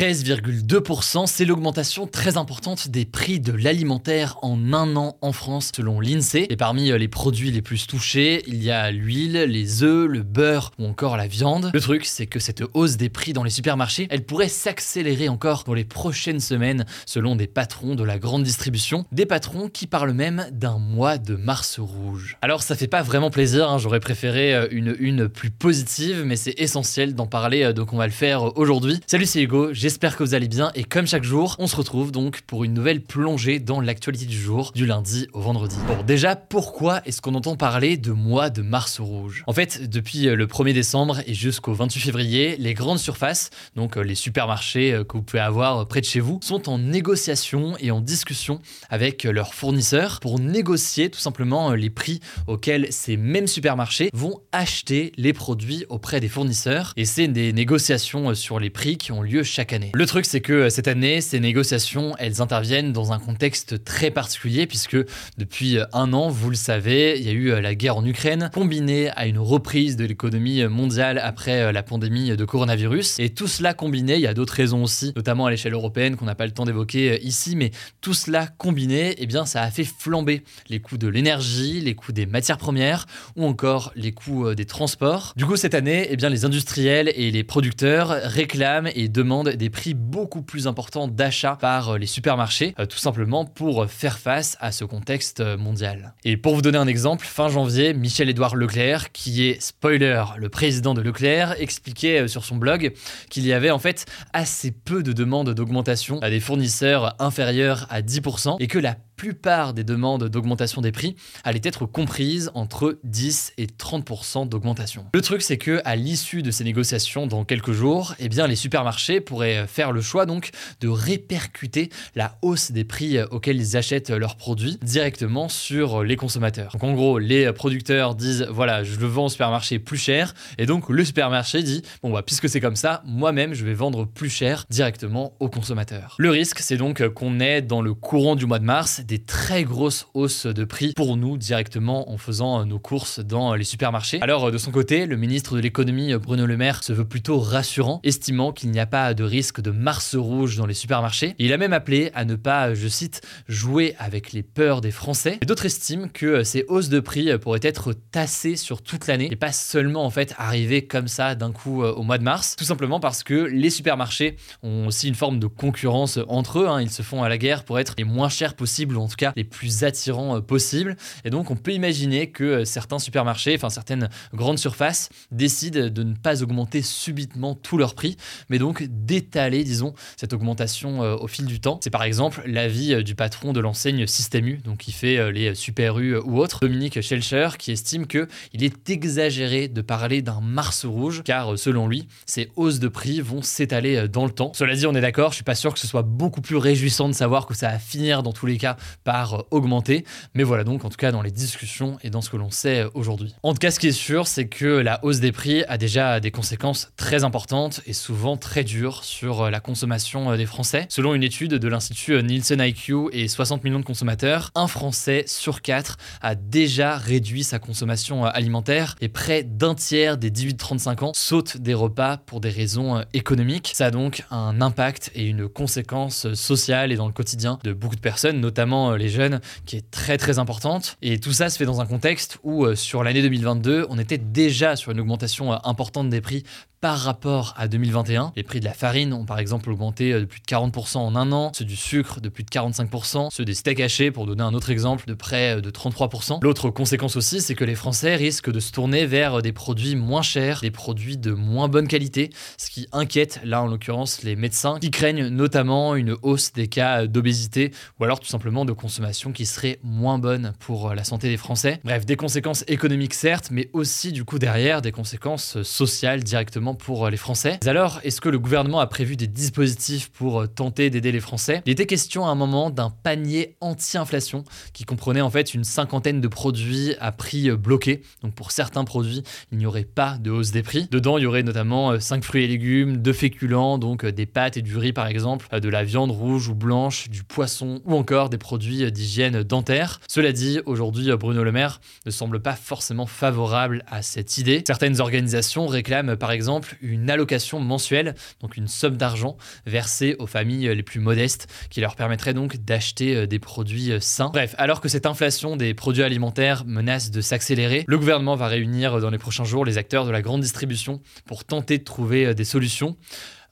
13,2%, c'est l'augmentation très importante des prix de l'alimentaire en un an en France selon l'INSEE. Et parmi euh, les produits les plus touchés, il y a l'huile, les œufs, le beurre ou encore la viande. Le truc, c'est que cette hausse des prix dans les supermarchés, elle pourrait s'accélérer encore dans les prochaines semaines selon des patrons de la grande distribution, des patrons qui parlent même d'un mois de mars rouge. Alors ça fait pas vraiment plaisir, hein, j'aurais préféré euh, une une plus positive, mais c'est essentiel d'en parler, euh, donc on va le faire aujourd'hui. Salut c'est Hugo, j'espère que vous allez bien et comme chaque jour, on se retrouve donc pour une nouvelle plongée dans l'actualité du jour, du lundi au vendredi. Bon, déjà, pourquoi est-ce qu'on entend parler de mois de mars rouge? En fait, depuis euh, le 1er décembre et jusqu'au 28 février, les grandes surfaces, donc euh, les supermarchés euh, que vous pouvez avoir près de chez vous, sont en négociation et en discussion avec leurs fournisseurs pour négocier tout simplement les prix auxquels ces mêmes supermarchés vont acheter les produits auprès des fournisseurs. Et c'est des négociations sur les prix qui ont lieu chaque année. Le truc, c'est que euh, cette année, ces négociations, elles interviennent dans un contexte très particulier, puisque depuis euh, un an, vous le savez, il y a eu euh, la guerre en Ukraine, combinée à une reprise de l'économie mondiale après la pandémie de coronavirus. Et tout cela combiné, il y a d'autres raisons aussi, notamment à l'échelle européenne, qu'on n'a pas le temps d'évoquer ici, mais tout cela combiné, eh bien, ça a fait flamber les coûts de l'énergie, les coûts des matières premières, ou encore les coûts des transports. Du coup, cette année, eh bien, les industriels et les producteurs réclament et demandent des prix beaucoup plus important d'achat par euh, les supermarchés, euh, tout simplement pour faire face à ce contexte euh, mondial. Et pour vous donner un exemple, fin janvier, Michel-Édouard Leclerc, qui est spoiler, le président de Leclerc, expliquait sur son blog qu'il y avait en fait assez peu de demandes d'augmentation à des fournisseurs inférieurs à 10% et que la plupart des demandes d'augmentation des prix allaient être comprises entre 10 et 30% d'augmentation. Le truc c'est que à l'issue de ces négociations dans quelques jours, eh bien les supermarchés pourraient faire le choix donc de répercuter la hausse des prix auxquels ils achètent leurs produits directement sur les consommateurs. Donc en gros, les producteurs disent voilà, je le vends au supermarché plus cher et donc le supermarché dit bon bah puisque c'est comme ça, moi-même je vais vendre plus cher directement aux consommateurs. Le risque c'est donc qu'on ait dans le courant du mois de mars des très grosses hausses de prix pour nous directement en faisant nos courses dans les supermarchés. Alors de son côté, le ministre de l'économie Bruno Le Maire se veut plutôt rassurant, estimant qu'il n'y a pas de risque de mars rouge dans les supermarchés. Il a même appelé à ne pas, je cite, jouer avec les peurs des Français. D'autres estiment que ces hausses de prix pourraient être tassées sur toute l'année et pas seulement en fait arriver comme ça d'un coup euh, au mois de mars, tout simplement parce que les supermarchés ont aussi une forme de concurrence entre eux. Hein. Ils se font à la guerre pour être les moins chers possibles en tout cas les plus attirants euh, possibles. Et donc on peut imaginer que euh, certains supermarchés, enfin certaines grandes surfaces décident de ne pas augmenter subitement tous leurs prix, mais donc d'étaler, disons, cette augmentation euh, au fil du temps. C'est par exemple l'avis du patron de l'enseigne Système U, donc qui fait les Super U ou autres, Dominique Schelcher, qui estime que il est exagéré de parler d'un mars rouge, car selon lui, ces hausses de prix vont s'étaler dans le temps. Cela dit, on est d'accord, je suis pas sûr que ce soit beaucoup plus réjouissant de savoir que ça va finir dans tous les cas par augmenter. Mais voilà donc en tout cas dans les discussions et dans ce que l'on sait aujourd'hui. En tout cas, ce qui est sûr, c'est que la hausse des prix a déjà des conséquences très importantes et souvent très dures sur la consommation des Français. Selon une étude de l'Institut Nielsen IQ et 60 millions de consommateurs, un Français sur quatre a déjà réduit sa consommation alimentaire et près d'un tiers des 18-35 ans sautent des repas pour des raisons économiques. Ça a donc un impact et une conséquence sociale et dans le quotidien de beaucoup de personnes, notamment euh, les jeunes, qui est très très importante. Et tout ça se fait dans un contexte où euh, sur l'année 2022, on était déjà sur une augmentation euh, importante des prix par rapport à 2021. Les prix de la farine ont par exemple augmenté de plus de 40% en un an, ceux du sucre de plus de 45%, ceux des steaks hachés, pour donner un autre exemple, de près de 33%. L'autre conséquence aussi, c'est que les Français risquent de se tourner vers des produits moins chers, des produits de moins bonne qualité, ce qui inquiète là en l'occurrence les médecins qui craignent notamment une hausse des cas d'obésité ou alors tout simplement de consommation qui serait moins bonne pour la santé des Français. Bref, des conséquences économiques certes, mais aussi du coup derrière des conséquences sociales directement pour les Français. alors, est-ce que le gouvernement a prévu des dispositifs pour tenter d'aider les Français? Il était question à un moment d'un panier anti-inflation qui comprenait en fait une cinquantaine de produits à prix bloqué. Donc pour certains produits, il n'y aurait pas de hausse des prix. Dedans, il y aurait notamment 5 fruits et légumes, 2 féculents, donc des pâtes et du riz par exemple, de la viande rouge ou blanche, du poisson ou encore des produits d'hygiène dentaire. Cela dit, aujourd'hui, Bruno Le Maire ne semble pas forcément favorable à cette idée. Certaines organisations réclament par exemple une allocation mensuelle, donc une somme d'argent versée aux familles les plus modestes, qui leur permettrait donc d'acheter des produits sains. Bref, alors que cette inflation des produits alimentaires menace de s'accélérer, le gouvernement va réunir dans les prochains jours les acteurs de la grande distribution pour tenter de trouver des solutions.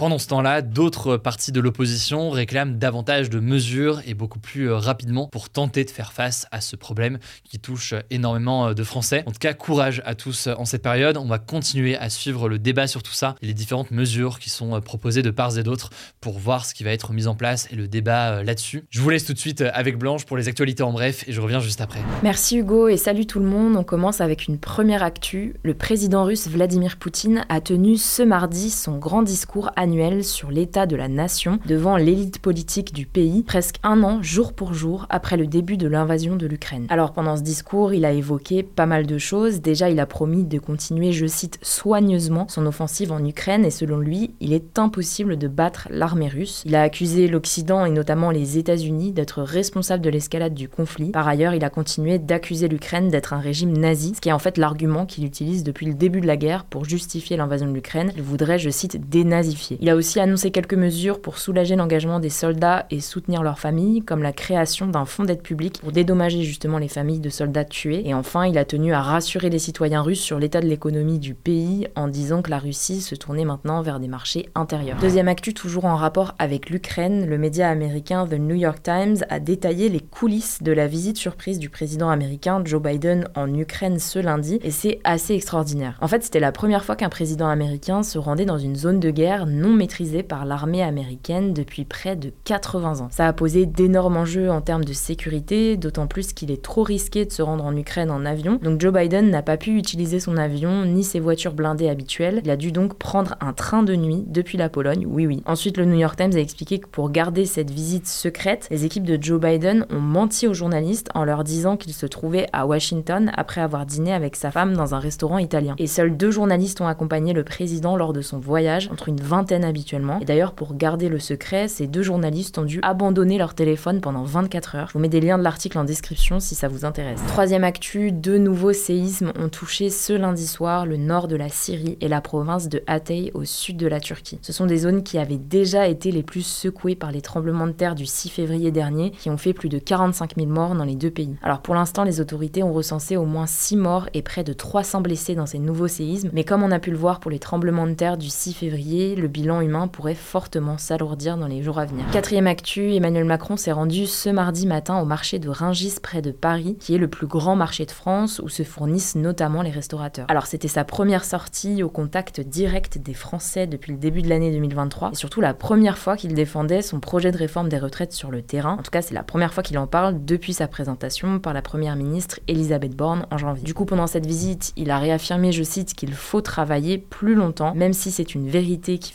Pendant ce temps-là, d'autres partis de l'opposition réclament davantage de mesures et beaucoup plus euh, rapidement pour tenter de faire face à ce problème qui touche énormément euh, de Français. En tout cas, courage à tous euh, en cette période. On va continuer à suivre le débat sur tout ça et les différentes mesures qui sont proposées de part et d'autre pour voir ce qui va être mis en place et le débat là-dessus. Je vous laisse tout de suite avec Blanche pour les actualités en bref et je reviens juste après. Merci Hugo et salut tout le monde. On commence avec une première actu. Le président russe Vladimir Poutine a tenu ce mardi son grand discours annuel sur l'état de la nation devant l'élite politique du pays, presque un an, jour pour jour, après le début de l'invasion de l'Ukraine. Alors pendant ce discours, il a évoqué pas mal de choses. Déjà, il a promis de continuer, je cite, soigneusement son offensive en Ukraine et selon lui, il est impossible de battre l'armée russe. Il a accusé l'Occident et notamment les États-Unis d'être responsables de l'escalade du conflit. Par ailleurs, il a continué d'accuser l'Ukraine d'être un régime nazi, ce qui est en fait l'argument qu'il utilise depuis le début de la guerre pour justifier l'invasion de l'Ukraine. Il voudrait, je cite, dénazifier. Il a aussi annoncé quelques mesures pour soulager l'engagement des soldats et soutenir leurs familles, comme la création d'un fonds d'aide publique pour dédommager justement les familles de soldats tués. Et enfin, il a tenu à rassurer les citoyens russes sur l'état de l'économie du pays en disant que la Russie se tournait maintenant vers des marchés intérieurs. Deuxième actu, toujours en rapport avec l'Ukraine, le média américain The New York Times a détaillé les coulisses de la visite surprise du président américain Joe Biden en Ukraine ce lundi, et c'est assez extraordinaire. En fait, c'était la première fois qu'un président américain se rendait dans une zone de guerre non maîtrisé par l'armée américaine depuis près de 80 ans. Ça a posé d'énormes enjeux en termes de sécurité, d'autant plus qu'il est trop risqué de se rendre en Ukraine en avion. Donc Joe Biden n'a pas pu utiliser son avion ni ses voitures blindées habituelles. Il a dû donc prendre un train de nuit depuis la Pologne. Oui oui. Ensuite, le New York Times a expliqué que pour garder cette visite secrète, les équipes de Joe Biden ont menti aux journalistes en leur disant qu'il se trouvait à Washington après avoir dîné avec sa femme dans un restaurant italien. Et seuls deux journalistes ont accompagné le président lors de son voyage, entre une vingtaine habituellement. Et d'ailleurs, pour garder le secret, ces deux journalistes ont dû abandonner leur téléphone pendant 24 heures. Je vous mets des liens de l'article en description si ça vous intéresse. Troisième actu, deux nouveaux séismes ont touché ce lundi soir le nord de la Syrie et la province de Hatay au sud de la Turquie. Ce sont des zones qui avaient déjà été les plus secouées par les tremblements de terre du 6 février dernier, qui ont fait plus de 45 000 morts dans les deux pays. Alors pour l'instant, les autorités ont recensé au moins 6 morts et près de 300 blessés dans ces nouveaux séismes, mais comme on a pu le voir pour les tremblements de terre du 6 février, le bilan humain pourrait fortement s'alourdir dans les jours à venir. Quatrième actu, Emmanuel Macron s'est rendu ce mardi matin au marché de Ringis près de Paris, qui est le plus grand marché de France où se fournissent notamment les restaurateurs. Alors c'était sa première sortie au contact direct des Français depuis le début de l'année 2023 et surtout la première fois qu'il défendait son projet de réforme des retraites sur le terrain. En tout cas, c'est la première fois qu'il en parle depuis sa présentation par la première ministre Elisabeth Borne en janvier. Du coup, pendant cette visite, il a réaffirmé, je cite, qu'il faut travailler plus longtemps, même si c'est une vérité qui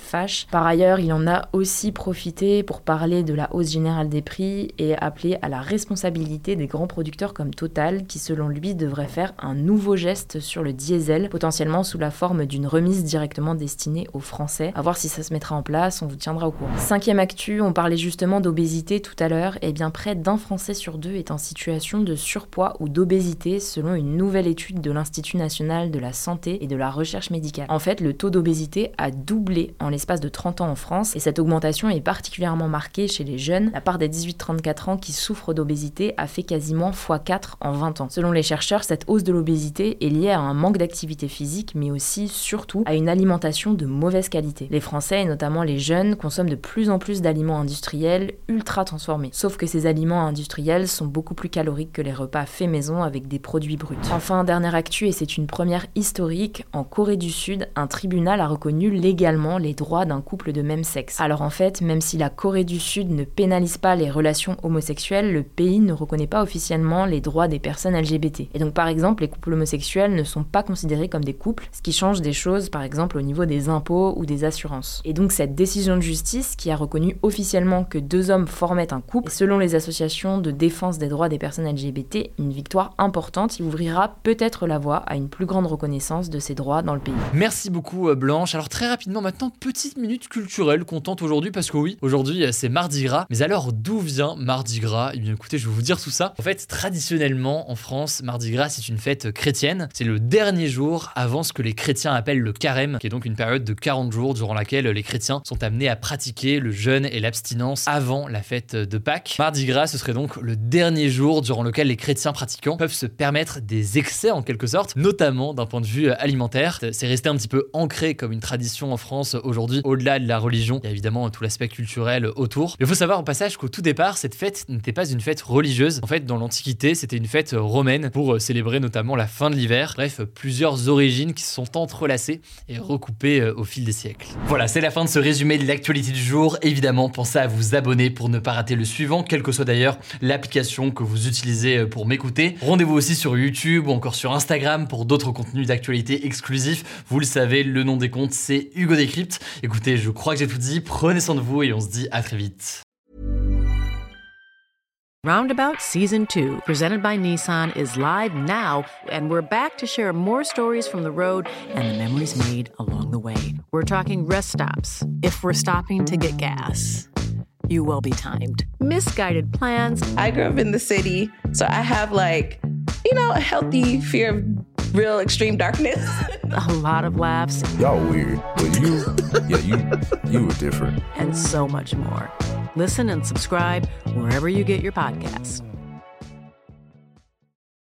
par ailleurs, il en a aussi profité pour parler de la hausse générale des prix et appeler à la responsabilité des grands producteurs comme Total, qui selon lui devrait faire un nouveau geste sur le diesel, potentiellement sous la forme d'une remise directement destinée aux Français. À voir si ça se mettra en place, on vous tiendra au courant. Cinquième actu, on parlait justement d'obésité tout à l'heure, et bien près d'un Français sur deux est en situation de surpoids ou d'obésité selon une nouvelle étude de l'Institut national de la santé et de la recherche médicale. En fait, le taux d'obésité a doublé en l'espace de 30 ans en France et cette augmentation est particulièrement marquée chez les jeunes. La part des 18-34 ans qui souffrent d'obésité a fait quasiment x4 en 20 ans. Selon les chercheurs, cette hausse de l'obésité est liée à un manque d'activité physique mais aussi surtout à une alimentation de mauvaise qualité. Les Français et notamment les jeunes consomment de plus en plus d'aliments industriels ultra transformés. Sauf que ces aliments industriels sont beaucoup plus caloriques que les repas faits maison avec des produits bruts. Enfin, dernière actu et c'est une première historique, en Corée du Sud, un tribunal a reconnu légalement les droits d'un couple de même sexe. Alors en fait, même si la Corée du Sud ne pénalise pas les relations homosexuelles, le pays ne reconnaît pas officiellement les droits des personnes LGBT. Et donc par exemple, les couples homosexuels ne sont pas considérés comme des couples, ce qui change des choses par exemple au niveau des impôts ou des assurances. Et donc cette décision de justice qui a reconnu officiellement que deux hommes formaient un couple, selon les associations de défense des droits des personnes LGBT, une victoire importante qui ouvrira peut-être la voie à une plus grande reconnaissance de ces droits dans le pays. Merci beaucoup euh, Blanche. Alors très rapidement maintenant, petite minute culturelle contente aujourd'hui parce que oui, aujourd'hui euh, c'est Mardi Gras. Mais alors d'où vient Mardi Gras? Eh bien écoutez, je vais vous dire tout ça. En fait, traditionnellement en France, Mardi Gras c'est une fête chrétienne. C'est le dernier jour avant ce que les chrétiens appellent le carême, qui est donc une période de 40 jours durant laquelle les chrétiens sont amenés à pratiquer le jeûne et l'abstinence avant la fête de Pâques. Mardi Gras, ce serait donc le dernier jour durant lequel les chrétiens pratiquants peuvent se permettre des excès en quelque sorte, notamment d'un point de vue alimentaire. C'est resté un petit peu ancré comme une tradition en France aujourd'hui, au-delà de la religion. Il y a évidemment tout l'aspect culturel autour. Il faut savoir au passage qu'au tout départ, cette fête n'était pas une fête religieuse. En fait, dans l'Antiquité, c'était une fête romaine pour célébrer notamment la fin de l'hiver. Bref, plusieurs origines qui se sont entrelacées et recoupées euh, au fil des siècles. Voilà, c'est la fin de ce résumé de l'actualité du jour. Évidemment, pensez à vous abonner pour ne pas rater le suivant, quelle que soit d'ailleurs l'application que vous utilisez euh, pour m'écouter. Rendez-vous aussi sur YouTube ou encore sur Instagram pour d'autres contenus d'actualité exclusifs. Vous le savez, le nom des comptes, c'est Hugo Décrypte. Écoutez, je crois que j'ai tout dit. Prenez soin de vous et on se dit à très vite. Roundabout Season 2, presented by Nissan, is live now, and we're back to share more stories from the road and the memories made along the way. We're talking rest stops, if we're stopping to get gas. You will be timed. Misguided plans. I grew up in the city, so I have like, you know, a healthy fear of real extreme darkness. a lot of laughs. Y'all weird, but you, yeah, you, you were different. And so much more. Listen and subscribe wherever you get your podcasts.